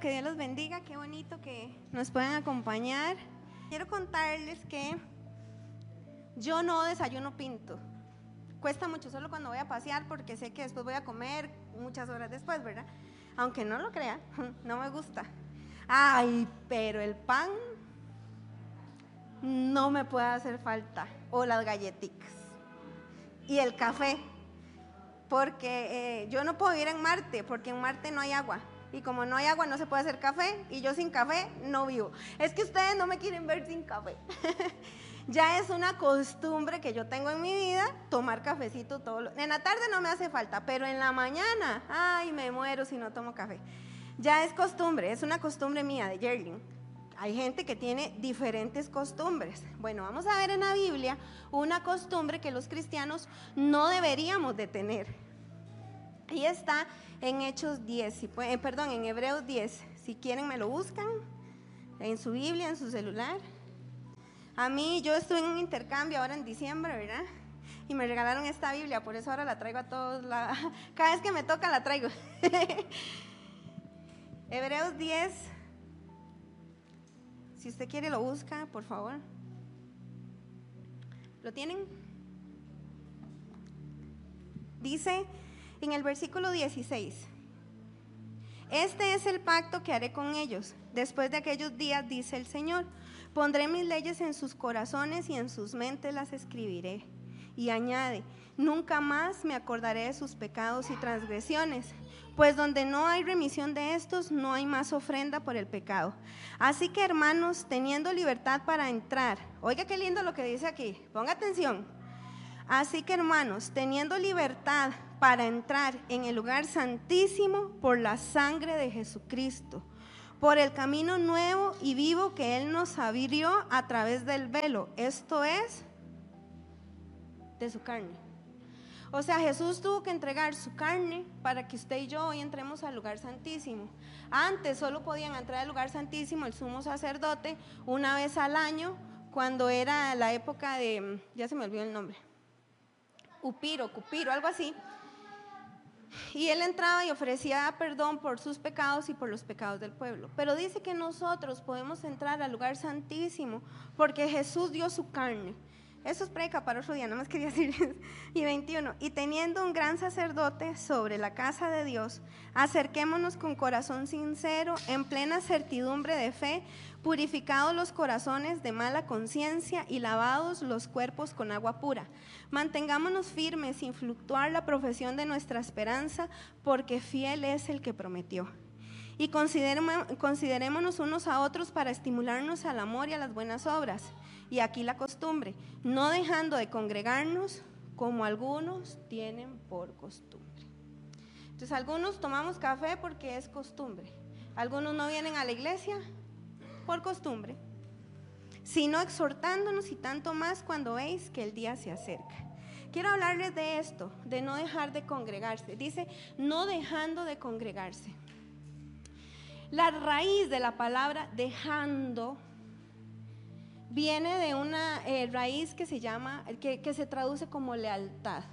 que Dios los bendiga, qué bonito que nos puedan acompañar. Quiero contarles que yo no desayuno pinto. Cuesta mucho solo cuando voy a pasear porque sé que después voy a comer muchas horas después, ¿verdad? Aunque no lo crea, no me gusta. Ay, pero el pan no me puede hacer falta. O las galletitas. Y el café. Porque eh, yo no puedo vivir en Marte, porque en Marte no hay agua. Y como no hay agua, no se puede hacer café. Y yo sin café no vivo. Es que ustedes no me quieren ver sin café. ya es una costumbre que yo tengo en mi vida tomar cafecito todo. Lo... En la tarde no me hace falta, pero en la mañana, ay, me muero si no tomo café. Ya es costumbre, es una costumbre mía de Yerling. Hay gente que tiene diferentes costumbres. Bueno, vamos a ver en la Biblia una costumbre que los cristianos no deberíamos de tener. Y está en Hechos 10, eh, perdón, en Hebreos 10. Si quieren me lo buscan en su Biblia, en su celular. A mí, yo estuve en un intercambio ahora en diciembre, ¿verdad? Y me regalaron esta Biblia, por eso ahora la traigo a todos. La, cada vez que me toca la traigo. Hebreos 10. Si usted quiere lo busca, por favor. ¿Lo tienen? Dice, en el versículo 16. Este es el pacto que haré con ellos. Después de aquellos días, dice el Señor, pondré mis leyes en sus corazones y en sus mentes las escribiré. Y añade, nunca más me acordaré de sus pecados y transgresiones, pues donde no hay remisión de estos, no hay más ofrenda por el pecado. Así que hermanos, teniendo libertad para entrar, oiga qué lindo lo que dice aquí, ponga atención. Así que hermanos, teniendo libertad para entrar en el lugar santísimo por la sangre de Jesucristo, por el camino nuevo y vivo que Él nos abrió a través del velo, esto es, de su carne. O sea, Jesús tuvo que entregar su carne para que usted y yo hoy entremos al lugar santísimo. Antes solo podían entrar al lugar santísimo el sumo sacerdote una vez al año, cuando era la época de, ya se me olvidó el nombre, Upiro, Cupiro, algo así. Y él entraba y ofrecía perdón por sus pecados y por los pecados del pueblo. Pero dice que nosotros podemos entrar al lugar santísimo porque Jesús dio su carne. Eso es predica para otro día, no más quería decir. Y 21. Y teniendo un gran sacerdote sobre la casa de Dios, acerquémonos con corazón sincero, en plena certidumbre de fe, purificados los corazones de mala conciencia y lavados los cuerpos con agua pura. Mantengámonos firmes sin fluctuar la profesión de nuestra esperanza, porque fiel es el que prometió. Y considerémonos unos a otros para estimularnos al amor y a las buenas obras. Y aquí la costumbre, no dejando de congregarnos como algunos tienen por costumbre. Entonces algunos tomamos café porque es costumbre. Algunos no vienen a la iglesia por costumbre, sino exhortándonos y tanto más cuando veis que el día se acerca. Quiero hablarles de esto, de no dejar de congregarse. Dice, no dejando de congregarse. La raíz de la palabra dejando viene de una eh, raíz que se llama, que, que se traduce como lealtad.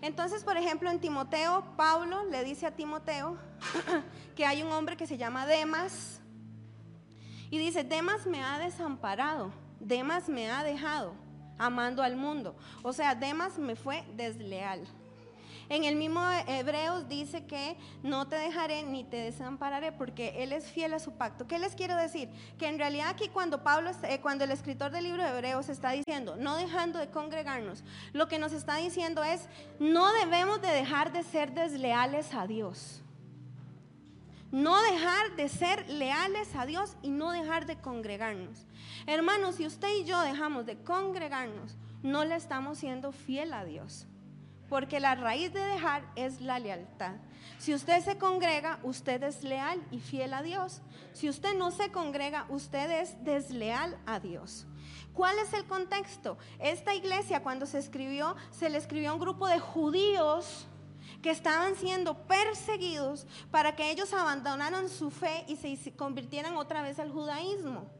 Entonces, por ejemplo, en Timoteo, Pablo le dice a Timoteo que hay un hombre que se llama Demas, y dice, Demas me ha desamparado, Demas me ha dejado, amando al mundo. O sea, Demas me fue desleal. En el mismo Hebreos dice que no te dejaré ni te desampararé porque Él es fiel a su pacto. ¿Qué les quiero decir? Que en realidad aquí cuando Pablo, eh, cuando el escritor del libro de Hebreos está diciendo, no dejando de congregarnos, lo que nos está diciendo es, no debemos de dejar de ser desleales a Dios. No dejar de ser leales a Dios y no dejar de congregarnos. Hermanos, si usted y yo dejamos de congregarnos, no le estamos siendo fiel a Dios. Porque la raíz de dejar es la lealtad. Si usted se congrega, usted es leal y fiel a Dios. Si usted no se congrega, usted es desleal a Dios. ¿Cuál es el contexto? Esta iglesia cuando se escribió, se le escribió a un grupo de judíos que estaban siendo perseguidos para que ellos abandonaran su fe y se convirtieran otra vez al judaísmo.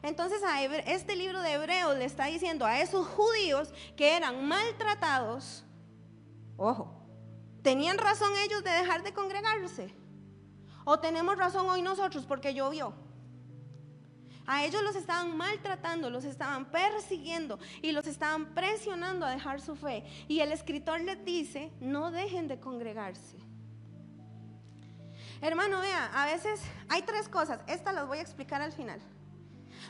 Entonces este libro de Hebreos le está diciendo a esos judíos que eran maltratados, ojo, ¿tenían razón ellos de dejar de congregarse? ¿O tenemos razón hoy nosotros porque llovió? A ellos los estaban maltratando, los estaban persiguiendo y los estaban presionando a dejar su fe. Y el escritor les dice, no dejen de congregarse. Hermano, vea, a veces hay tres cosas, estas las voy a explicar al final.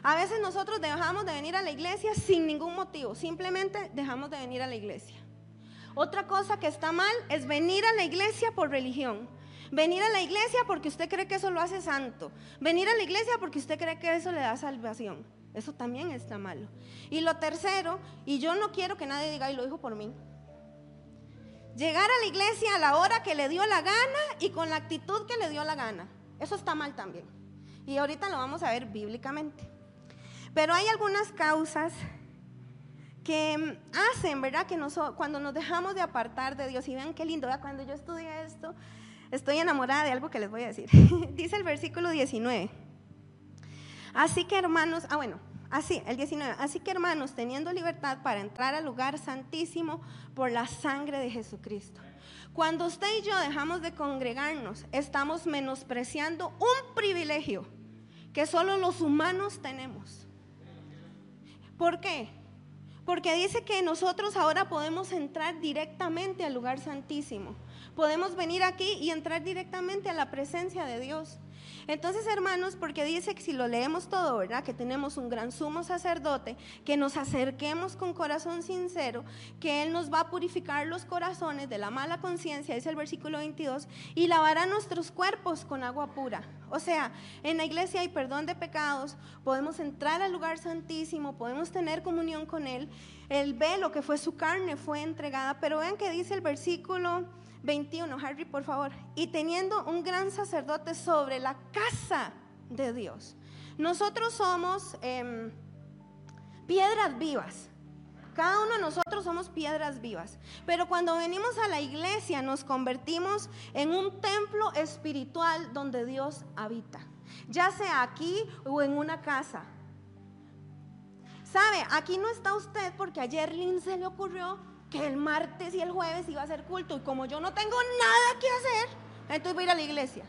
A veces nosotros dejamos de venir a la iglesia sin ningún motivo, simplemente dejamos de venir a la iglesia. Otra cosa que está mal es venir a la iglesia por religión. Venir a la iglesia porque usted cree que eso lo hace santo. Venir a la iglesia porque usted cree que eso le da salvación. Eso también está malo. Y lo tercero, y yo no quiero que nadie diga, y lo dijo por mí. Llegar a la iglesia a la hora que le dio la gana y con la actitud que le dio la gana. Eso está mal también. Y ahorita lo vamos a ver bíblicamente. Pero hay algunas causas que hacen, ¿verdad? Que cuando nos dejamos de apartar de Dios, y vean qué lindo, cuando yo estudié esto, estoy enamorada de algo que les voy a decir. Dice el versículo 19. Así que hermanos, ah bueno, así, el 19. Así que hermanos, teniendo libertad para entrar al lugar santísimo por la sangre de Jesucristo. Cuando usted y yo dejamos de congregarnos, estamos menospreciando un privilegio que solo los humanos tenemos. ¿Por qué? Porque dice que nosotros ahora podemos entrar directamente al lugar santísimo. Podemos venir aquí y entrar directamente a la presencia de Dios. Entonces, hermanos, porque dice que si lo leemos todo, ¿verdad? Que tenemos un gran sumo sacerdote, que nos acerquemos con corazón sincero, que Él nos va a purificar los corazones de la mala conciencia, dice el versículo 22, y lavará nuestros cuerpos con agua pura. O sea, en la iglesia hay perdón de pecados, podemos entrar al lugar santísimo, podemos tener comunión con Él. El velo que fue su carne fue entregada, pero vean que dice el versículo 21, Harry, por favor. Y teniendo un gran sacerdote sobre la casa de Dios. Nosotros somos em, piedras vivas. Cada uno de nosotros somos piedras vivas. Pero cuando venimos a la iglesia nos convertimos en un templo espiritual donde Dios habita. Ya sea aquí o en una casa. ¿Sabe? Aquí no está usted porque ayer Lynn se le ocurrió que el martes y el jueves iba a ser culto y como yo no tengo nada que hacer, entonces voy a ir a la iglesia.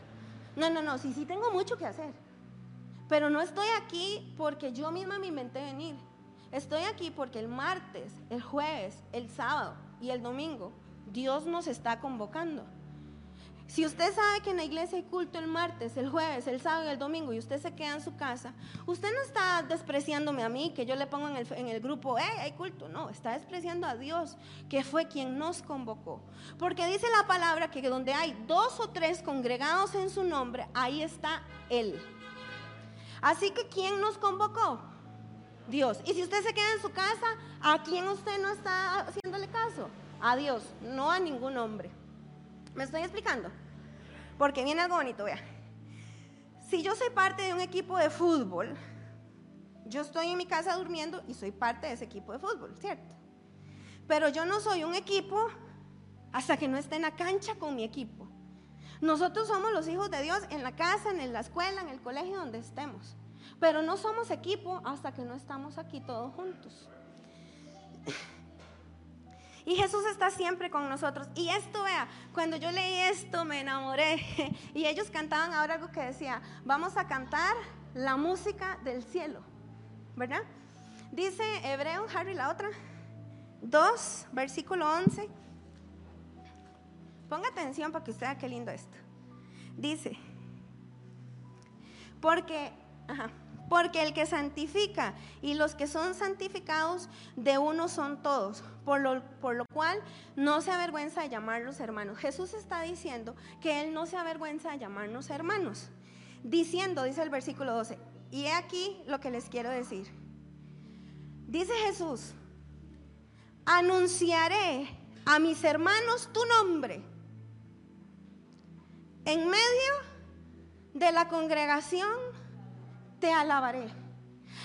No, no, no, sí, sí tengo mucho que hacer. Pero no estoy aquí porque yo misma me inventé venir. Estoy aquí porque el martes, el jueves, el sábado y el domingo Dios nos está convocando. Si usted sabe que en la iglesia hay culto el martes, el jueves, el sábado y el domingo y usted se queda en su casa, usted no está despreciándome a mí, que yo le pongo en el, en grupo, hey, hay culto. No, está despreciando a Dios, que fue quien nos convocó. Porque dice la palabra que donde hay dos o tres congregados en su nombre, ahí está Él. Así que ¿quién nos convocó? Dios. Y si usted se queda en su casa, ¿a quién usted no está haciéndole caso? A Dios, no a ningún hombre. ¿Me estoy explicando? Porque viene algo bonito, vea. Si yo soy parte de un equipo de fútbol, yo estoy en mi casa durmiendo y soy parte de ese equipo de fútbol, ¿cierto? Pero yo no soy un equipo hasta que no esté en la cancha con mi equipo. Nosotros somos los hijos de Dios en la casa, en la escuela, en el colegio, donde estemos. Pero no somos equipo hasta que no estamos aquí todos juntos. Y Jesús está siempre con nosotros. Y esto, vea, cuando yo leí esto me enamoré. Y ellos cantaban ahora algo que decía, vamos a cantar la música del cielo. ¿Verdad? Dice Hebreo, Harry, la otra. 2, versículo 11. Ponga atención para que usted vea qué lindo esto. Dice, porque, ajá, porque el que santifica y los que son santificados de uno son todos, por lo, por lo cual no se avergüenza de llamarlos hermanos. Jesús está diciendo que Él no se avergüenza de llamarnos hermanos. Diciendo, dice el versículo 12, y he aquí lo que les quiero decir. Dice Jesús, anunciaré a mis hermanos tu nombre en medio de la congregación te alabaré.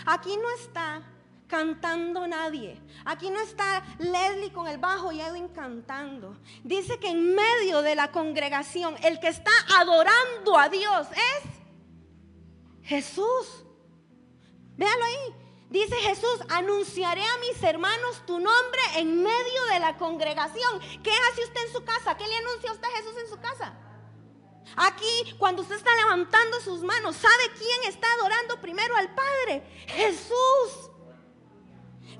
Aquí no está cantando nadie. Aquí no está Leslie con el bajo y Edwin cantando. Dice que en medio de la congregación el que está adorando a Dios es Jesús. Véalo ahí. Dice Jesús, anunciaré a mis hermanos tu nombre en medio de la congregación. ¿Qué hace usted en su casa? ¿Qué le anuncia usted a Jesús en su casa? Aquí, cuando usted está levantando sus manos, ¿sabe quién está adorando primero al Padre? Jesús.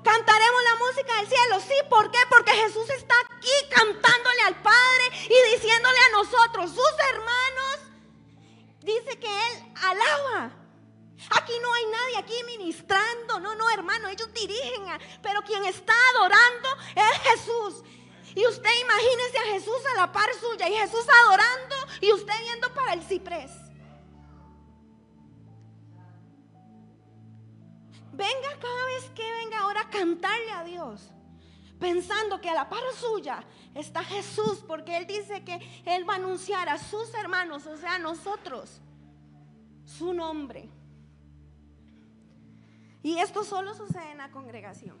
Cantaremos la música del cielo. Sí, ¿por qué? Porque Jesús está aquí cantándole al Padre y diciéndole a nosotros, sus hermanos, dice que Él alaba. Aquí no hay nadie aquí ministrando. No, no, hermano, ellos dirigen. pero quien está adorando es Jesús. Y usted imagínese a Jesús a la par suya y Jesús adorando y usted viendo para el ciprés. Venga cada vez que venga ahora a cantarle a Dios, pensando que a la par suya está Jesús, porque Él dice que Él va a anunciar a sus hermanos, o sea, a nosotros, su nombre. Y esto solo sucede en la congregación.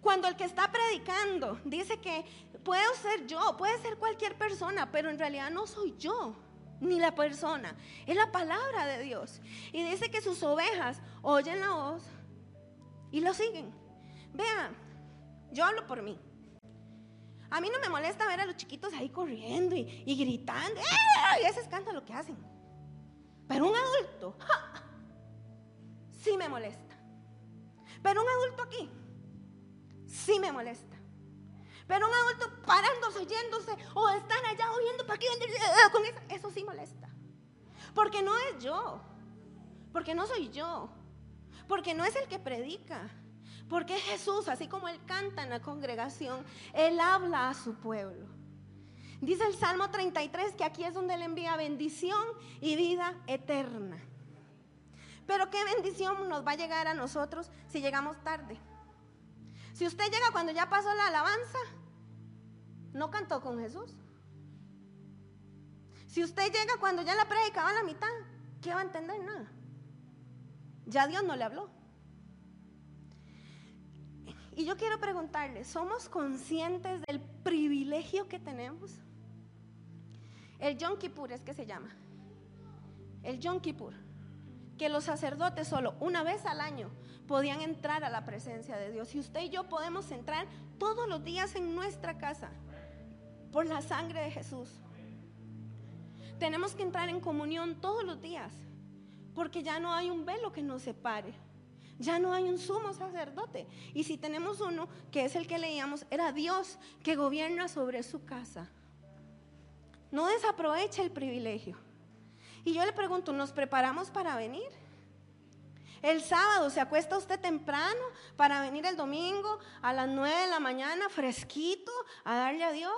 Cuando el que está predicando dice que puedo ser yo, puede ser cualquier persona, pero en realidad no soy yo ni la persona, es la palabra de Dios. Y dice que sus ovejas oyen la voz y lo siguen. Vean, yo hablo por mí. A mí no me molesta ver a los chiquitos ahí corriendo y, gritando. Y ese escándalo que hacen. Pero un adulto, sí me molesta. Pero un adulto aquí, sí me molesta. Pero un adulto parándose, oyéndose, o están allá oyendo para aquí, con eso, eso sí molesta. Porque no es yo, porque no soy yo, porque no es el que predica, porque es Jesús, así como Él canta en la congregación, Él habla a su pueblo. Dice el Salmo 33 que aquí es donde Él envía bendición y vida eterna. Pero qué bendición nos va a llegar a nosotros si llegamos tarde. Si usted llega cuando ya pasó la alabanza, no cantó con Jesús. Si usted llega cuando ya la predica va a la mitad, ¿qué va a entender? Nada. Ya Dios no le habló. Y yo quiero preguntarle, ¿somos conscientes del privilegio que tenemos? El Yom Kippur es que se llama. El Yom Kippur. Que los sacerdotes solo una vez al año podían entrar a la presencia de Dios. Y usted y yo podemos entrar todos los días en nuestra casa por la sangre de Jesús. Tenemos que entrar en comunión todos los días, porque ya no hay un velo que nos separe. Ya no hay un sumo sacerdote. Y si tenemos uno, que es el que leíamos, era Dios que gobierna sobre su casa. No desaprovecha el privilegio. Y yo le pregunto, ¿nos preparamos para venir? El sábado se acuesta usted temprano para venir el domingo a las 9 de la mañana fresquito a darle a Dios.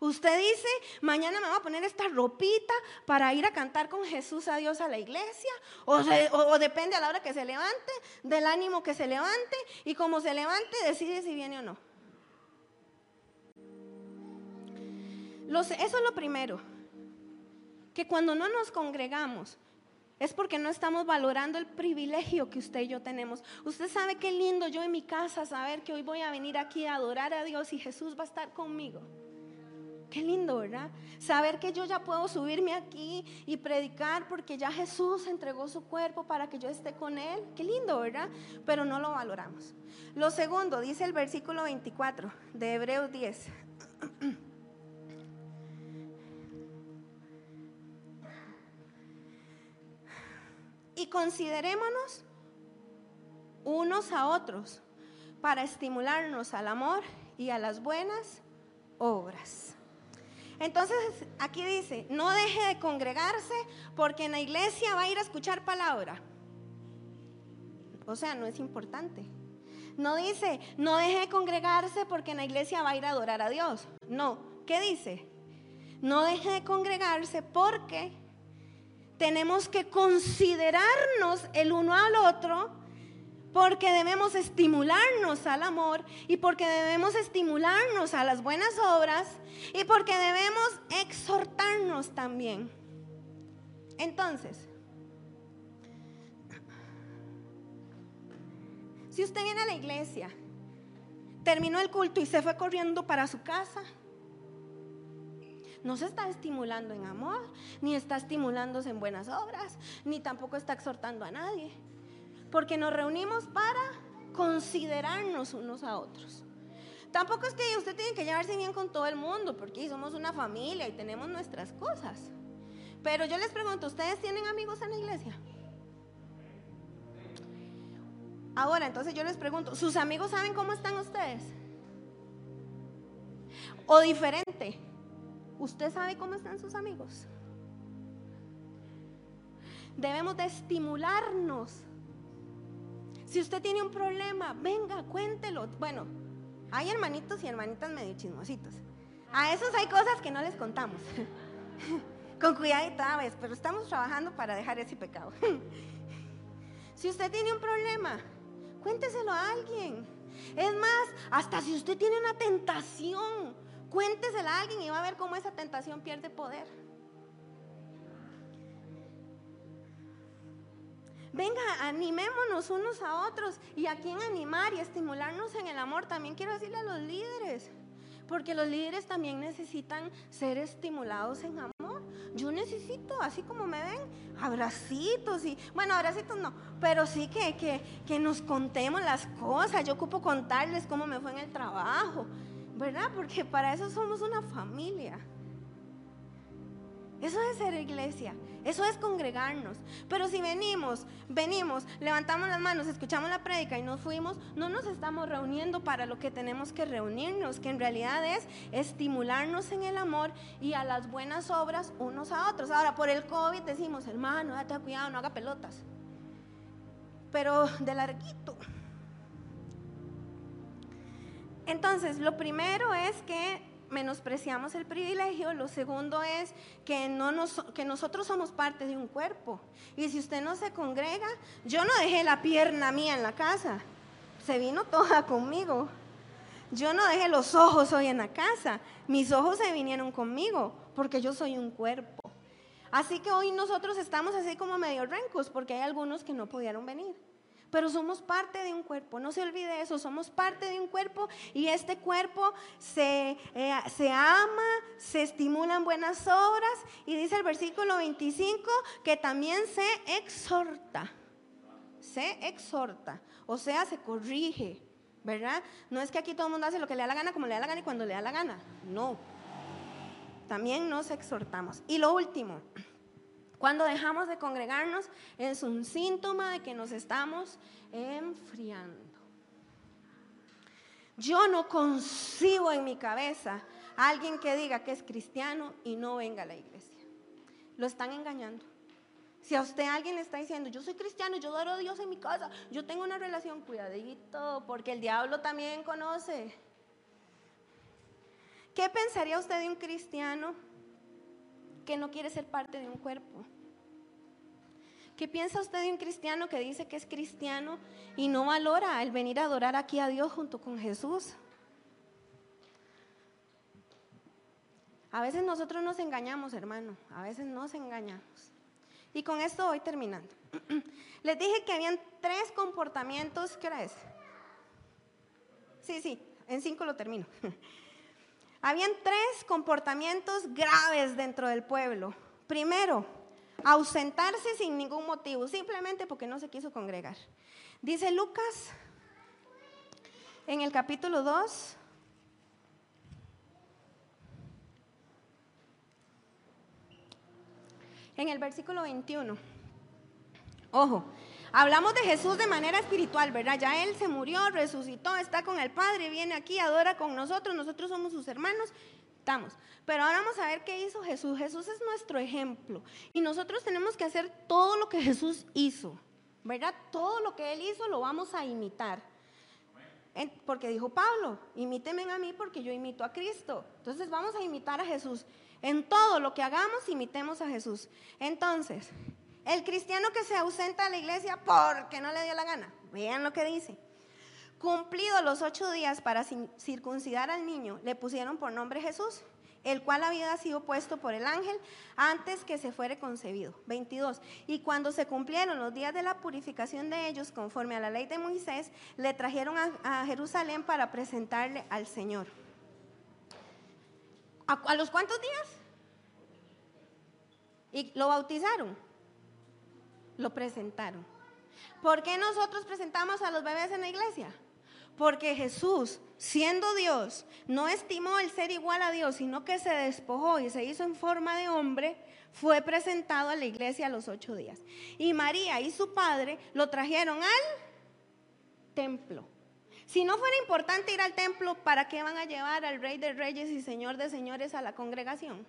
Usted dice, mañana me voy a poner esta ropita para ir a cantar con Jesús a Dios a la iglesia. O, depende a la hora que se levante, del ánimo que se levante. Y como se levante, decide si viene o no. eso es lo primero. Que cuando no nos congregamos, es porque no estamos valorando el privilegio que usted y yo tenemos. Usted sabe qué lindo yo en mi casa saber que hoy voy a venir aquí a adorar a Dios y Jesús va a estar conmigo. Qué lindo, ¿verdad? Saber que yo ya puedo subirme aquí y predicar porque ya Jesús entregó su cuerpo para que yo esté con Él. Qué lindo, ¿verdad? Pero no lo valoramos. Lo segundo, dice el versículo 24 de Hebreos 10. y considerémonos unos a otros para estimularnos al amor y a las buenas obras. Entonces aquí dice, no deje de congregarse porque en la iglesia va a ir a escuchar palabra. O sea, no es importante. No dice, no deje de congregarse porque en la iglesia va a ir a adorar a Dios. No, ¿qué dice? No deje de congregarse porque tenemos que considerarnos el uno al otro porque debemos estimularnos al amor y porque debemos estimularnos a las buenas obras y porque debemos exhortarnos también. Entonces, si usted viene a la iglesia, terminó el culto y se fue corriendo para su casa, no se está estimulando en amor, ni está estimulándose en buenas obras, ni tampoco está exhortando a nadie porque nos reunimos para considerarnos unos a otros. Tampoco es que usted tiene que llevarse bien con todo el mundo, porque somos una familia y tenemos nuestras cosas. Pero yo les pregunto, ¿ustedes tienen amigos en la iglesia? Ahora, entonces yo les pregunto, ¿sus amigos saben cómo están ustedes? O diferente, ¿usted sabe cómo están sus amigos? Debemos de estimularnos. Si usted tiene un problema, venga, cuéntelo. Bueno, hay hermanitos y hermanitas medio chismositos. A esos hay cosas que no les contamos. Con cuidado y tal vez, pero estamos trabajando para dejar ese pecado. si usted tiene un problema, cuénteselo a alguien. Es más, hasta si usted tiene una tentación, cuéntesela a alguien y va a ver cómo esa tentación pierde poder. Venga, animémonos unos a otros y a quién animar y estimularnos en el amor. También quiero decirle a los líderes, porque los líderes también necesitan ser estimulados en amor. Yo necesito, así como me ven, abracitos y, bueno, abracitos no, pero sí que, que, que nos contemos las cosas. Yo ocupo contarles cómo me fue en el trabajo, ¿verdad? Porque para eso somos una familia. Eso es ser iglesia, eso es congregarnos. Pero si venimos, venimos, levantamos las manos, escuchamos la prédica y nos fuimos, no nos estamos reuniendo para lo que tenemos que reunirnos, que en realidad es estimularnos en el amor y a las buenas obras unos a otros. Ahora, por el COVID decimos, hermano, date cuidado, no haga pelotas. Pero de larguito. Entonces, lo primero es que menospreciamos el privilegio, lo segundo es que, no nos, que nosotros somos parte de un cuerpo. Y si usted no se congrega, yo no dejé la pierna mía en la casa, se vino toda conmigo. Yo no dejé los ojos hoy en la casa, mis ojos se vinieron conmigo, porque yo soy un cuerpo. Así que hoy nosotros estamos así como medio rencos, porque hay algunos que no pudieron venir pero somos parte de un cuerpo. No se olvide eso, somos parte de un cuerpo y este cuerpo se, eh, se ama, se estimulan buenas obras y dice el versículo 25 que también se exhorta, se exhorta, o sea, se corrige, ¿verdad? No es que aquí todo el mundo hace lo que le da la gana, como le da la gana y cuando le da la gana, no. También nos exhortamos. Y lo último, cuando dejamos de congregarnos es un síntoma de que nos estamos enfriando. Yo no concibo en mi cabeza a alguien que diga que es cristiano y no venga a la iglesia. Lo están engañando. Si a usted alguien le está diciendo, yo soy cristiano, yo adoro a Dios en mi casa, yo tengo una relación, cuidadito, porque el diablo también conoce. ¿Qué pensaría usted de un cristiano que no quiere ser parte de un cuerpo. ¿Qué piensa usted de un cristiano que dice que es cristiano y no valora el venir a adorar aquí a Dios junto con Jesús? A veces nosotros nos engañamos, hermano, a veces nos engañamos. Y con esto voy terminando. Les dije que habían tres comportamientos, ¿qué hora es? Sí, sí, en cinco lo termino. Habían tres comportamientos graves dentro del pueblo. Primero, ausentarse sin ningún motivo, simplemente porque no se quiso congregar. Dice Lucas en el capítulo 2, en el versículo 21. Ojo, Hablamos de Jesús de manera espiritual, ¿verdad? Ya Él se murió, resucitó, está con el Padre, viene aquí, adora con nosotros, nosotros somos sus hermanos, estamos. Pero ahora vamos a ver qué hizo Jesús. Jesús es nuestro ejemplo y nosotros tenemos que hacer todo lo que Jesús hizo, ¿verdad? Todo lo que Él hizo lo vamos a imitar. Porque dijo Pablo, imíteme a mí porque yo imito a Cristo. Entonces vamos a imitar a Jesús. En todo lo que hagamos, imitemos a Jesús. Entonces, el cristiano que se ausenta a la iglesia porque no le dio la gana. Vean lo que dice. Cumplidos los ocho días para circuncidar al niño, le pusieron por nombre Jesús, el cual había sido puesto por el ángel antes que se fuere concebido. 22. Y cuando se cumplieron los días de la purificación de ellos, conforme a la ley de Moisés, le trajeron a, Jerusalén para presentarle al Señor. ¿A los cuántos días? Y lo bautizaron lo presentaron. ¿Por qué nosotros presentamos a los bebés en la iglesia? Porque Jesús, siendo Dios, no estimó el ser igual a Dios, sino que se despojó y se hizo en forma de hombre, fue presentado a la iglesia a los ocho días. Y María y su padre lo trajeron al templo. Si no fuera importante ir al templo, ¿para qué van a llevar al Rey de Reyes y Señor de Señores a la congregación?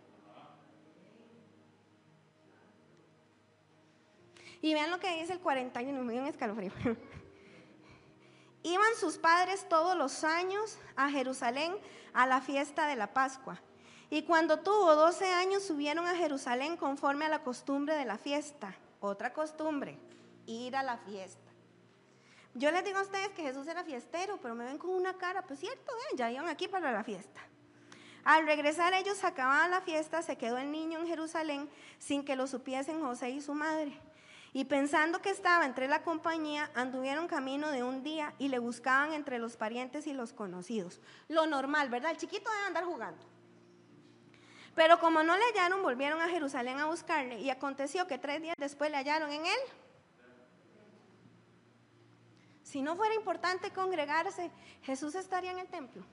Y vean lo que dice el 41, me dio un escalofrío. Iban sus padres todos los años a Jerusalén a la fiesta de la Pascua. Y cuando tuvo 12 años subieron a Jerusalén conforme a la costumbre de la fiesta. Otra costumbre, ir a la fiesta. Yo les digo a ustedes que Jesús era fiestero, pero me ven con una cara, pues cierto, ya iban aquí para la fiesta. Al regresar ellos acababan la fiesta, se quedó el niño en Jerusalén sin que lo supiesen José y su madre. Y pensando que estaba entre la compañía, anduvieron camino de un día y le buscaban entre los parientes y los conocidos. Lo normal, ¿verdad? El chiquito debe andar jugando. Pero como no le hallaron, volvieron a Jerusalén a buscarle. Y aconteció que tres días después le hallaron en él. Si no fuera importante congregarse, Jesús estaría en el templo.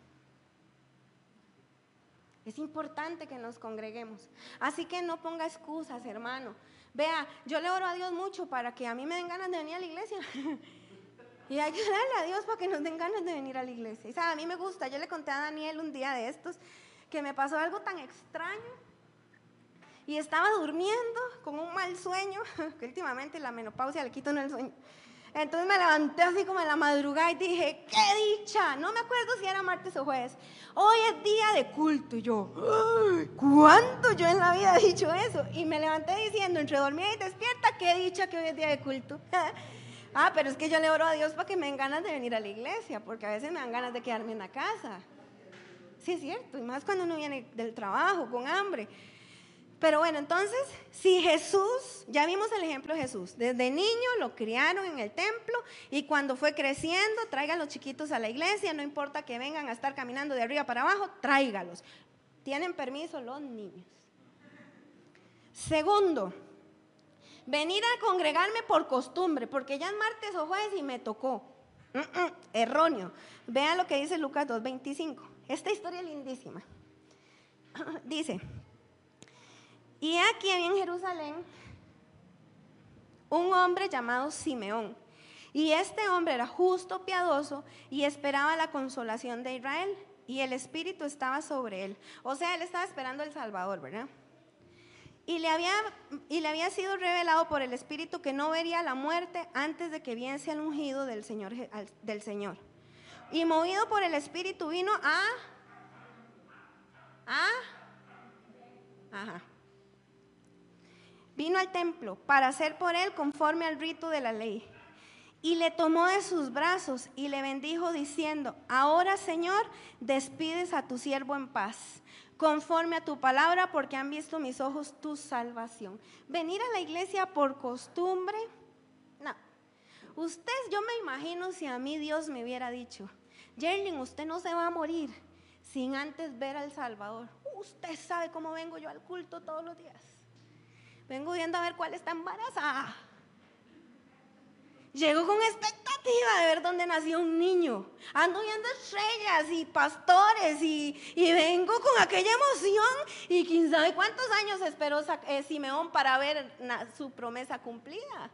Es importante que nos congreguemos. Así que no ponga excusas, hermano. Vea, yo le oro a Dios mucho para que a mí me den ganas de venir a la iglesia. y hay que darle a Dios para que nos den ganas de venir a la iglesia. Y sabe, a mí me gusta, yo le conté a Daniel un día de estos que me pasó algo tan extraño. Y estaba durmiendo con un mal sueño, que últimamente la menopausia le quita el sueño. Entonces me levanté así como en la madrugada y dije, qué dicha. No me acuerdo si era martes o jueves. Hoy es día de culto. Y yo, ¿cuánto yo en la vida he dicho eso? Y me levanté diciendo, entre dormida y despierta, qué dicha que hoy es día de culto. ah, pero es que yo le oro a Dios para que me den ganas de venir a la iglesia, porque a veces me dan ganas de quedarme en la casa. Sí, es cierto, y más cuando uno viene del trabajo con hambre. Pero bueno, entonces, si Jesús, ya vimos el ejemplo de Jesús, desde niño lo criaron en el templo y cuando fue creciendo, traigan los chiquitos a la iglesia, no importa que vengan a estar caminando de arriba para abajo, tráigalos. Tienen permiso los niños. Segundo, venir a congregarme por costumbre, porque ya es martes o jueves y me tocó. erróneo. Vean lo que dice Lucas 2.25. Esta historia es lindísima. dice, y aquí en Jerusalén un hombre llamado Simeón. Y este hombre era justo, piadoso y esperaba la consolación de Israel. Y el Espíritu estaba sobre él. O sea, él estaba esperando el Salvador, ¿verdad? Y le, había, y le había sido revelado por el Espíritu que no vería la muerte antes de que viese al ungido del Señor, del Señor. Y movido por el Espíritu vino a... a... Ajá vino al templo para hacer por él conforme al rito de la ley. Y le tomó de sus brazos y le bendijo diciendo, ahora Señor, despides a tu siervo en paz, conforme a tu palabra, porque han visto mis ojos tu salvación. Venir a la iglesia por costumbre, no. Usted, yo me imagino si a mí Dios me hubiera dicho, Jerlin, usted no se va a morir sin antes ver al Salvador. Usted sabe cómo vengo yo al culto todos los días. Vengo viendo a ver cuál está embarazada. Llego con expectativa de ver dónde nació un niño. Ando viendo estrellas y pastores y, vengo con aquella emoción. Y quién sabe cuántos años esperó eh, Simeón para ver su promesa cumplida.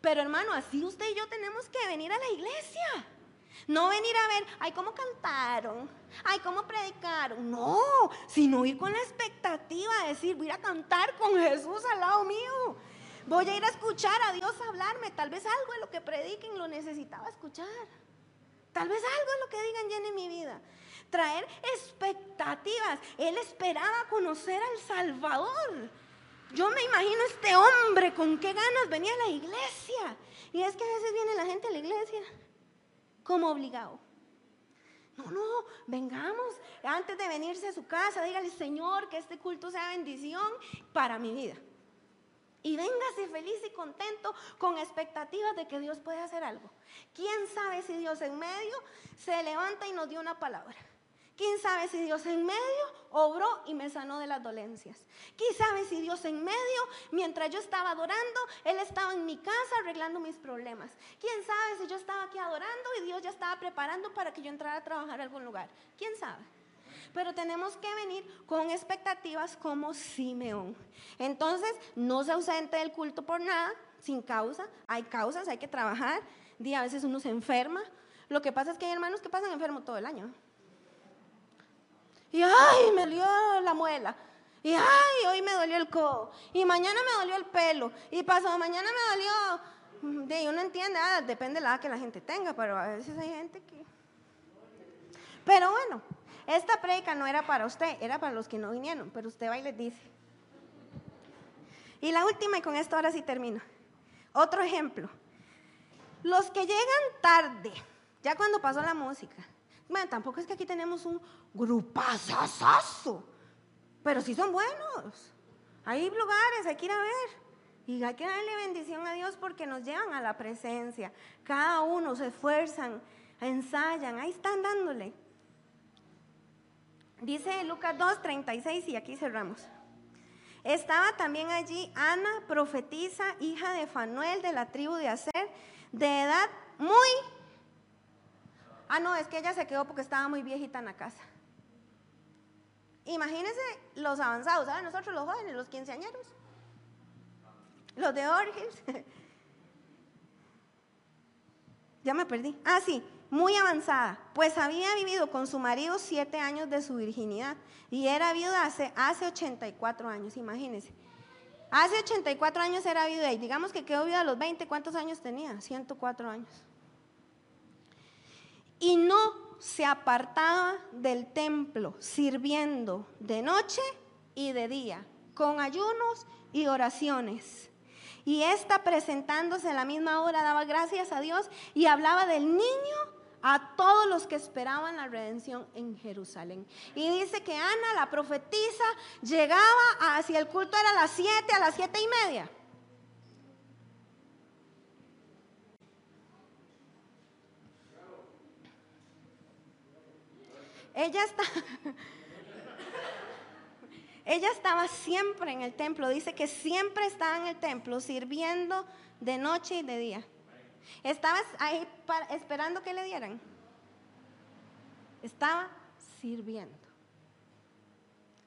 Pero hermano, así usted y yo tenemos que venir a la iglesia. No venir a ver, ay, cómo cantaron, ay, cómo predicaron. No, sino ir con la expectativa de decir, voy a cantar con Jesús al lado mío. Voy a ir a escuchar a Dios hablarme. Tal vez algo de lo que prediquen lo necesitaba escuchar. Tal vez algo de lo que digan llene mi vida. Traer expectativas. Él esperaba conocer al Salvador. Yo me imagino este hombre con qué ganas venía a la iglesia. Y es que a veces viene la gente a la iglesia como obligado. No, no, vengamos. Antes de venirse a su casa, dígale, Señor, que este culto sea bendición para mi vida. Y véngase feliz y contento con expectativas de que Dios puede hacer algo. ¿Quién sabe si Dios en medio se levanta y nos dio una palabra? ¿Quién sabe si Dios en medio obró y me sanó de las dolencias? ¿Quién sabe si Dios en medio, mientras yo estaba adorando, Él estaba en mi casa arreglando mis problemas? ¿Quién sabe si yo estaba aquí adorando y Dios ya estaba preparando para que yo entrara a trabajar a algún lugar? ¿Quién sabe? Pero tenemos que venir con expectativas como Simeón. Entonces, no se ausente del culto por nada, sin causa. Hay causas, hay que trabajar. Día a veces uno se enferma. Lo que pasa es que hay hermanos que pasan enfermos todo el año. Y ay, me dolió la muela. Y ay, hoy me dolió el codo. Y mañana me dolió el pelo. Y pasado mañana me dolió. De uno entiende, ah, depende de la edad que la gente tenga, pero a veces hay gente que. Pero bueno, esta predica no era para usted, era para los que no vinieron, pero usted va y les dice. Y la última, y con esto ahora sí termino. Otro ejemplo. Los que llegan tarde, ya cuando pasó la música, bueno, tampoco es que aquí tenemos un grupazazazo, pero sí son buenos. Hay lugares, hay que ir a ver. Y hay que darle bendición a Dios porque nos llevan a la presencia. Cada uno se esfuerzan, ensayan, ahí están dándole. Dice Lucas 2, 36 y aquí cerramos. Estaba también allí Ana, profetisa, hija de Fanuel de la tribu de Aser, de edad muy Ah, no, es que ella se quedó porque estaba muy viejita en la casa. Imagínense los avanzados, ¿saben? Nosotros los jóvenes, los quinceañeros, los de Orgels. ya me perdí. Ah, sí, muy avanzada, pues había vivido con su marido siete años de su virginidad y era viuda hace, hace 84 años, imagínense. Hace 84 años era viuda y digamos que quedó viuda a los 20, ¿cuántos años tenía? 104 años y no se apartaba del templo, sirviendo de noche y de día, con ayunos y oraciones. Y esta presentándose a la misma hora daba gracias a Dios y hablaba del niño a todos los que esperaban la redención en Jerusalén. Y dice que Ana, la profetisa, llegaba hacia el culto, era a las siete, a las siete y media. Ella está... Ella estaba siempre en el templo, dice que siempre estaba en el templo sirviendo de noche y de día. Estaba ahí esperando que le dieran. Estaba sirviendo.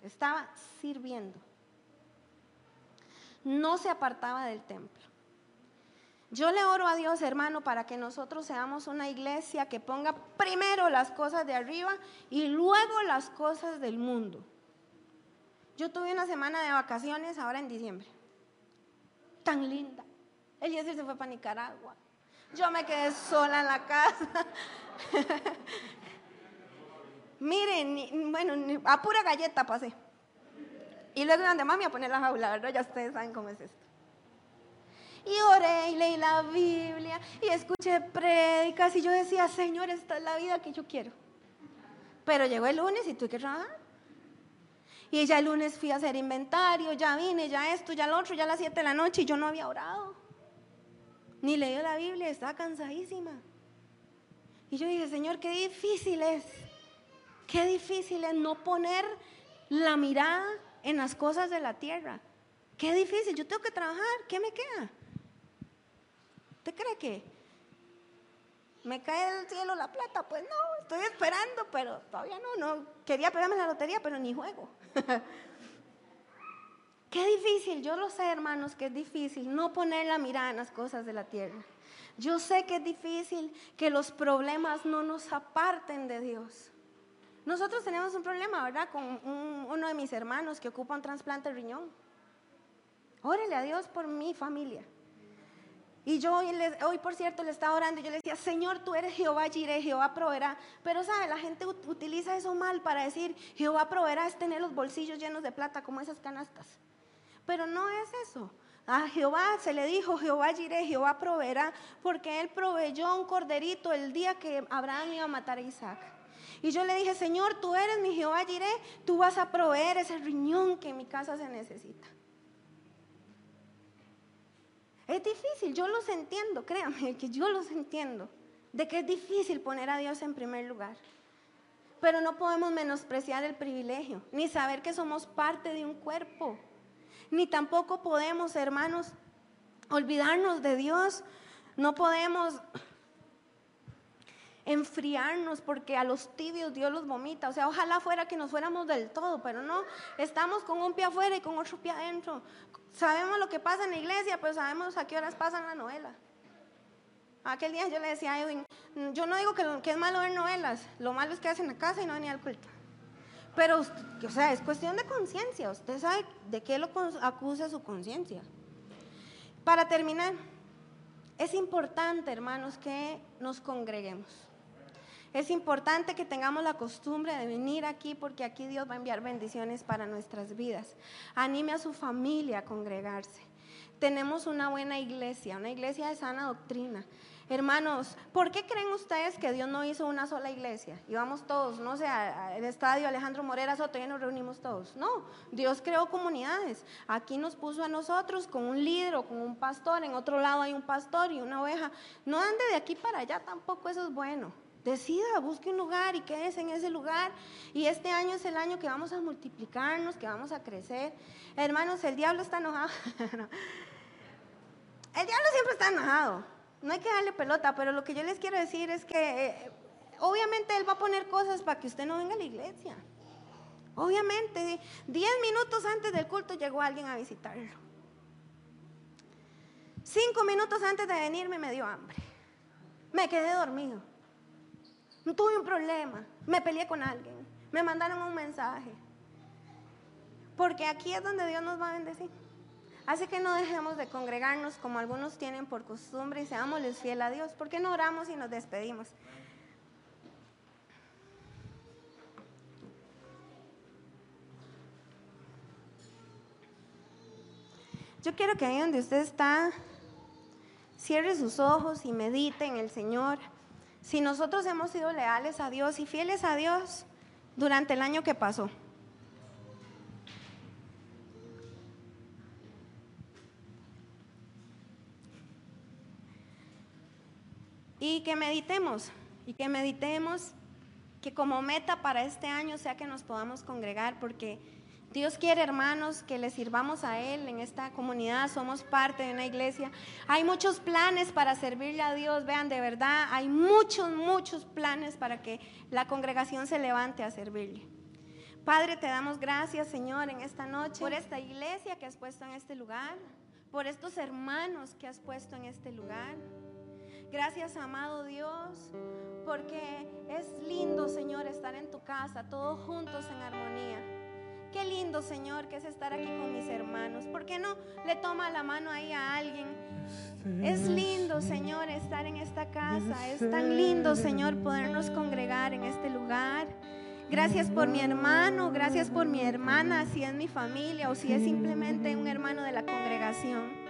Estaba sirviendo. No se apartaba del templo. Yo le oro a Dios, hermano, para que nosotros seamos una iglesia que ponga primero las cosas de arriba y luego las cosas del mundo. Yo tuve una semana de vacaciones ahora en diciembre. Tan linda. El se fue para Nicaragua. Yo me quedé sola en la casa. Miren, bueno, a pura galleta pasé. Y luego mandé mami a poner la jaula, ¿verdad? Ya ustedes saben cómo es esto y oré y leí la Biblia y escuché prédicas y yo decía, Señor, esta es la vida que yo quiero. Pero llegó el lunes y tuve que trabajar. Y ya el lunes fui a hacer inventario, ya vine, ya esto, ya lo otro, ya a las 7 de la noche y yo no había orado. Ni leí la Biblia, estaba cansadísima. Y yo dije, Señor, qué difícil es. Qué difícil es no poner la mirada en las cosas de la tierra. Qué difícil, yo tengo que trabajar, ¿qué me queda? ¿Usted cree que me cae del cielo la plata? Pues no, estoy esperando, pero todavía no, no. Quería pegarme la lotería, pero ni juego. Qué difícil, yo lo sé, hermanos, que es difícil no poner la mirada en las cosas de la tierra. Yo sé que es difícil que los problemas no nos aparten de Dios. Nosotros tenemos un problema, ¿verdad? Con uno de mis hermanos que ocupa un trasplante de riñón. Órele a Dios por mi familia. Y yo hoy, por cierto, le estaba orando y yo le decía, Señor, tú eres Jehová Jireh, Jehová proveerá. Pero, ¿sabe? La gente utiliza eso mal para decir, Jehová proveerá es tener los bolsillos llenos de plata como esas canastas. Pero no es eso. A Jehová se le dijo, Jehová Jireh, Jehová proveerá, porque Él proveyó un corderito el día que Abraham iba a matar a Isaac. Y yo le dije, Señor, tú eres mi Jehová Jireh, tú vas a proveer ese riñón que en mi casa se necesita. Es difícil, yo los entiendo, créanme que yo los entiendo, de que es difícil poner a Dios en primer lugar. Pero no podemos menospreciar el privilegio, ni saber que somos parte de un cuerpo, ni tampoco podemos, hermanos, olvidarnos de Dios. No podemos enfriarnos porque a los tibios Dios los vomita. O sea, ojalá fuera que nos fuéramos del todo, pero no, estamos con un pie afuera y con otro pie adentro. Sabemos lo que pasa en la iglesia, pero sabemos a qué horas pasan la novela. Aquel día yo le decía a Edwin, yo no digo que, es malo ver novelas, lo malo es que hacen en la casa y no venir al culto. Pero, o sea, es cuestión de conciencia. Usted sabe de qué lo acusa su conciencia. Para terminar, es importante, hermanos, que nos congreguemos. Es importante que tengamos la costumbre de venir aquí porque aquí Dios va a enviar bendiciones para nuestras vidas. Anime a su familia a congregarse. Tenemos una buena iglesia, una iglesia de sana doctrina. Hermanos, ¿por qué creen ustedes que Dios no hizo una sola iglesia? Íbamos todos, no sé, al estadio Alejandro Morera Soto, ya nos reunimos todos. No, Dios creó comunidades. Aquí nos puso a nosotros con un líder o con un pastor, en otro lado hay un pastor y una oveja. No ande de aquí para allá, tampoco eso es bueno. Decida, busque un lugar y quédese en ese lugar. Y este año es el año que vamos a multiplicarnos, que vamos a crecer. Hermanos, el diablo está enojado. el diablo siempre está enojado. No hay que darle pelota, pero lo que yo les quiero decir es que eh, obviamente él va a poner cosas para que usted no venga a la iglesia. Obviamente, diez minutos antes del culto llegó alguien a visitarlo. Cinco minutos antes de venirme me dio hambre. Me quedé dormido. Tuve un problema. Me peleé con alguien. Me mandaron un mensaje. Porque aquí es donde Dios nos va a bendecir. Así que no dejemos de congregarnos como algunos tienen por costumbre y seámosles fiel a Dios. ¿Por qué no oramos y nos despedimos? Yo quiero que ahí donde usted está, cierre sus ojos y medite en el Señor. Si nosotros hemos sido leales a Dios y fieles a Dios durante el año que pasó. Y que meditemos, y que meditemos que como meta para este año sea que nos podamos congregar, porque Dios quiere, hermanos, que le sirvamos a Él en esta comunidad, somos parte de una iglesia. Hay muchos planes para servirle a Dios, vean, de verdad, hay muchos, muchos planes para que la congregación se levante a servirle. Padre, te damos gracias, Señor, en esta noche, por esta iglesia que has puesto en este lugar, por estos hermanos que has puesto en este lugar. Gracias, amado Dios, porque es lindo, Señor, estar en tu casa, todos juntos en armonía. Qué lindo, Señor, que es estar aquí con mis hermanos. ¿Por qué no le toma la mano ahí a alguien? Es lindo, Señor, estar en esta casa. Es tan lindo, Señor, podernos congregar en este lugar. Gracias por mi hermano, gracias por mi hermana, si es mi familia o si es simplemente un hermano de la congregación.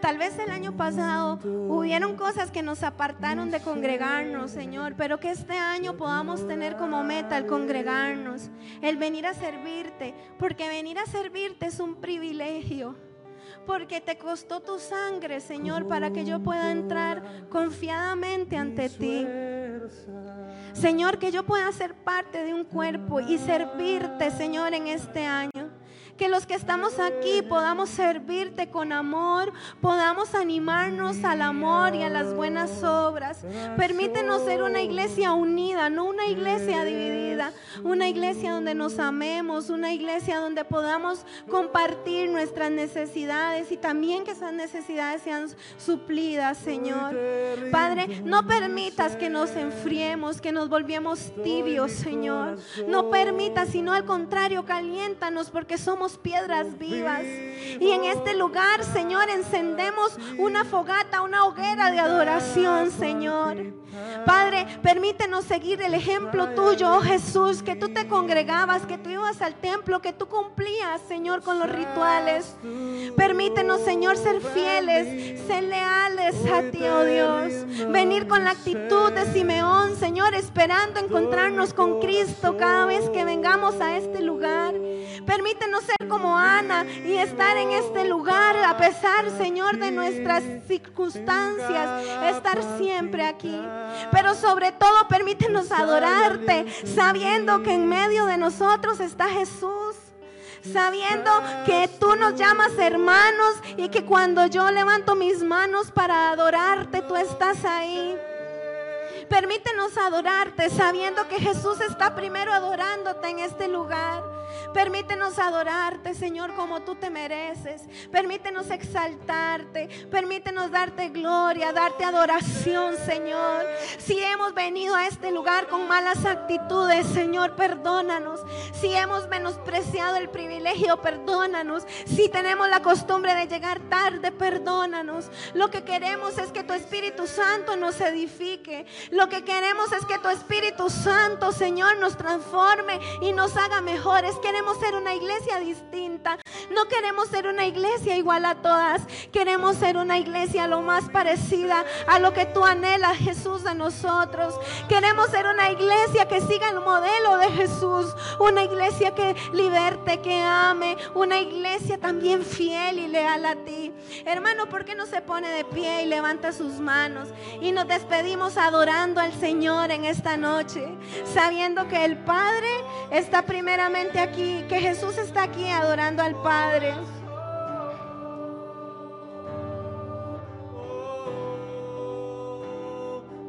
Tal vez el año pasado hubieron cosas que nos apartaron de congregarnos, Señor, pero que este año podamos tener como meta el congregarnos, el venir a servirte, porque venir a servirte es un privilegio, porque te costó tu sangre, Señor, para que yo pueda entrar confiadamente ante ti. Señor, que yo pueda ser parte de un cuerpo y servirte, Señor, en este año. Que los que estamos aquí podamos servirte con amor, podamos animarnos al amor y a las buenas obras. Permítenos ser una iglesia unida, no una iglesia dividida, una iglesia donde nos amemos, una iglesia donde podamos compartir nuestras necesidades y también que esas necesidades sean suplidas, Señor. Padre, no permitas que nos enfriemos, que nos volvemos tibios, Señor. No permitas, sino al contrario, caliéntanos porque somos piedras vivas. Y en este lugar, Señor, encendemos una fogata, una hoguera de adoración, Señor. Padre, permítenos seguir el ejemplo tuyo, oh Jesús, que tú te congregabas, que tú ibas al templo, que tú cumplías, Señor, con los rituales. Permítenos, Señor, ser fieles, ser leales a ti, oh Dios. Venir con la actitud de Simeón, Señor, esperando encontrarnos con Cristo cada vez que venga vengamos a este lugar. Permítenos ser como Ana y estar en este lugar a pesar, Señor, de nuestras circunstancias, estar siempre aquí. Pero sobre todo permítenos adorarte, sabiendo que en medio de nosotros está Jesús sabiendo que tú nos llamas hermanos y que cuando yo levanto mis manos para adorarte, tú estás ahí. Permítenos adorarte sabiendo que Jesús está primero adorándote en este lugar. Permítenos adorarte, Señor, como tú te mereces. Permítenos exaltarte. Permítenos darte gloria, darte adoración, Señor. Si hemos venido a este lugar con malas actitudes, Señor, perdónanos. Si hemos menospreciado el privilegio, perdónanos. Si tenemos la costumbre de llegar tarde, perdónanos. Lo que queremos es que tu Espíritu Santo nos edifique. Lo que queremos es que tu Espíritu Santo, Señor, nos transforme y nos haga mejores. Queremos ser una iglesia distinta. No queremos ser una iglesia igual a todas. Queremos ser una iglesia lo más parecida a lo que tú anhelas, Jesús, de nosotros. Queremos ser una iglesia que siga el modelo de Jesús. Una iglesia que liberte, que ame. Una iglesia también fiel y leal a ti. Hermano, ¿por qué no se pone de pie y levanta sus manos? Y nos despedimos adorando al Señor en esta noche. Sabiendo que el Padre está primeramente aquí. Que Jesús está aquí adorando al Padre.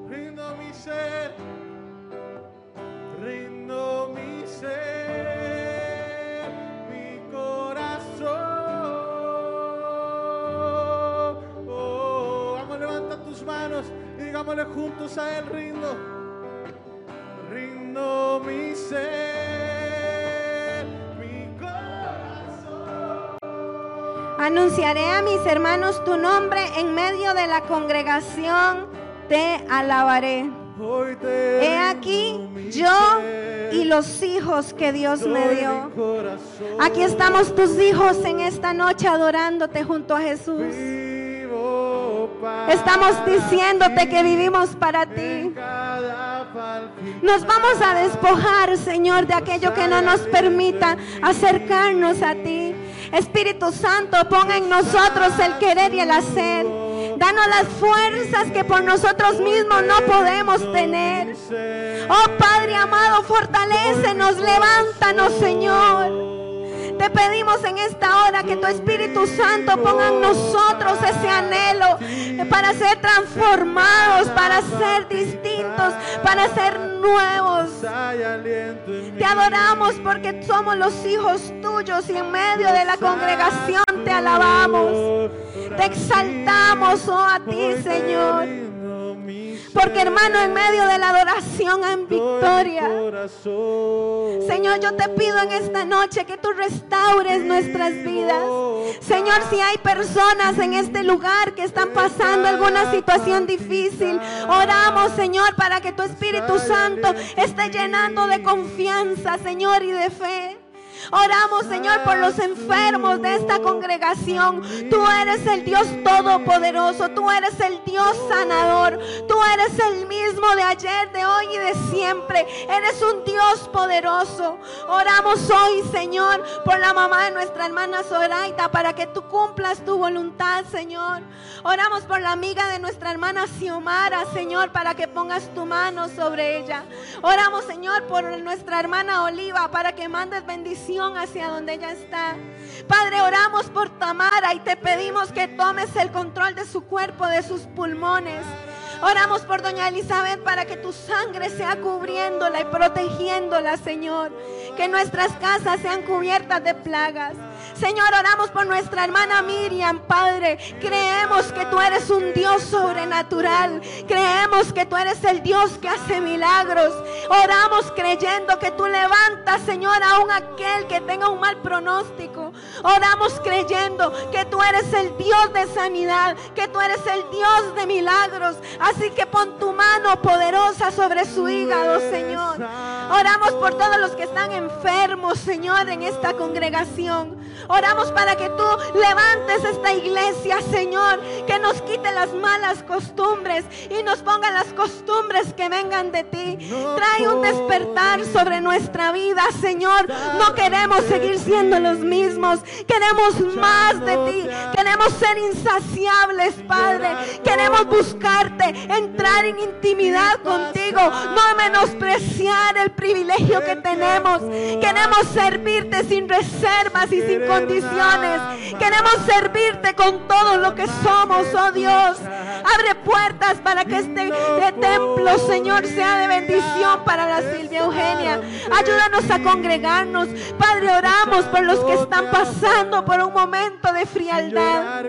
Rindo mi ser, rindo mi ser, mi corazón. Oh, vamos, levanta tus manos y digámosle juntos a Él, rindo. Rindo mi ser, Anunciaré a mis hermanos tu nombre en medio de la congregación. Te alabaré. He aquí yo y los hijos que Dios me dio. Aquí estamos tus hijos en esta noche adorándote junto a Jesús. Estamos diciéndote que vivimos para ti. Nos vamos a despojar, Señor, de aquello que no nos permita acercarnos a ti. Espíritu Santo, ponga en nosotros el querer y el hacer. Danos las fuerzas que por nosotros mismos no podemos tener. Oh Padre amado, fortalécenos, levántanos, Señor. Te pedimos en esta hora que tu Espíritu Santo ponga en nosotros ese anhelo para ser transformados, para ser distintos, para ser nuevos. Te adoramos porque somos los hijos tuyos y en medio de la congregación te alabamos. Te exaltamos, oh a ti, Señor. Porque hermano, en medio de la adoración mi victoria. Señor, yo te pido en esta noche que tú restaures nuestras vidas. Señor, si hay personas en este lugar que están pasando alguna situación difícil, oramos, Señor, para que tu Espíritu Santo esté llenando de confianza, Señor, y de fe. Oramos, Señor, por los enfermos de esta congregación. Tú eres el Dios todopoderoso. Tú eres el Dios sanador. Tú eres el mismo de ayer, de hoy y de siempre. Eres un Dios poderoso. Oramos hoy, Señor, por la mamá de nuestra hermana Zoraita, para que tú cumplas tu voluntad, Señor. Oramos por la amiga de nuestra hermana Xiomara, Señor, para que pongas tu mano sobre ella. Oramos, Señor, por nuestra hermana Oliva, para que mandes bendición hacia donde ella está. Padre, oramos por Tamara y te pedimos que tomes el control de su cuerpo, de sus pulmones. Oramos por doña Elizabeth para que tu sangre sea cubriéndola y protegiéndola, Señor. Que nuestras casas sean cubiertas de plagas. Señor, oramos por nuestra hermana Miriam, Padre. Creemos que tú eres un Dios sobrenatural. Creemos que tú eres el Dios que hace milagros. Oramos creyendo que tú levantas, Señor, aún aquel que tenga un mal pronóstico. Oramos creyendo que tú eres el Dios de sanidad, que tú eres el Dios de milagros. Así que pon tu mano poderosa sobre su hígado, Señor. Oramos por todos los que están enfermos, Señor, en esta congregación. Oramos para que tú levantes esta iglesia, Señor, que nos quite las malas costumbres y nos ponga las costumbres que vengan de ti. Trae un despertar sobre nuestra vida, Señor. No queremos seguir siendo los mismos. Queremos más de ti. Queremos ser insaciables, Padre. Queremos buscarte, entrar en intimidad contigo. No menospreciar el privilegio que tenemos. Queremos servirte sin reservas y sin condiciones. Queremos servirte con todo lo que somos, oh Dios. Abre puertas para que este templo, Señor, sea de bendición para la Silvia Eugenia. Ayúdanos a congregarnos. Padre, oramos por los que están pasando por un momento de frialdad.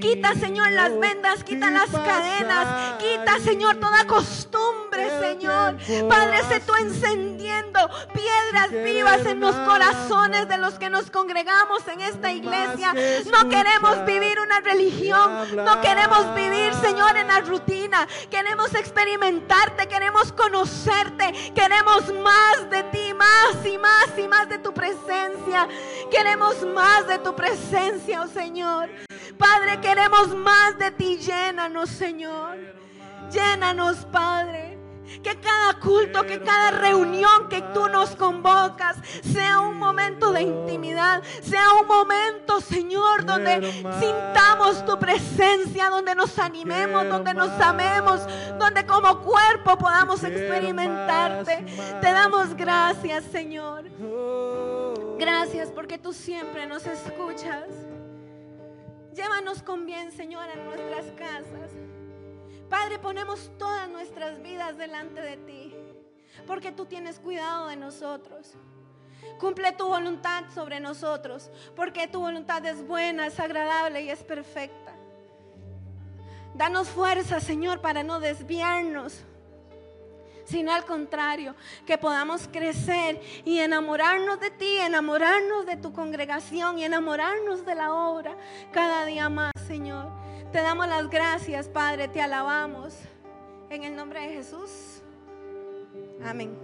Quita, Señor, las vendas, quita las cadenas, quita, Señor, toda costumbre, Señor. Padre, se tú encendiendo piedras vivas en los corazones de los que nos congregamos en esta iglesia. No queremos vivir una religión, no queremos vivir, Señor, en la rutina. Queremos experimentarte, queremos conocerte, queremos más de ti, más y más y más de tu presencia. Queremos más de tu presencia, oh Señor. Padre, queremos más de ti. Llénanos, Señor. Llénanos, Padre. Que cada culto, que cada reunión que tú nos convocas sea un momento de intimidad, sea un momento, Señor, donde sintamos tu presencia, donde nos animemos, donde nos amemos, donde como cuerpo podamos experimentarte. Te damos gracias, Señor. Gracias porque tú siempre nos escuchas. Llévanos con bien, Señor, a nuestras casas. Padre, ponemos todas nuestras vidas delante de ti, porque tú tienes cuidado de nosotros. Cumple tu voluntad sobre nosotros, porque tu voluntad es buena, es agradable y es perfecta. Danos fuerza, Señor, para no desviarnos, sino al contrario, que podamos crecer y enamorarnos de ti, enamorarnos de tu congregación y enamorarnos de la obra cada día más, Señor. Te damos las gracias, Padre, te alabamos. En el nombre de Jesús. Amén.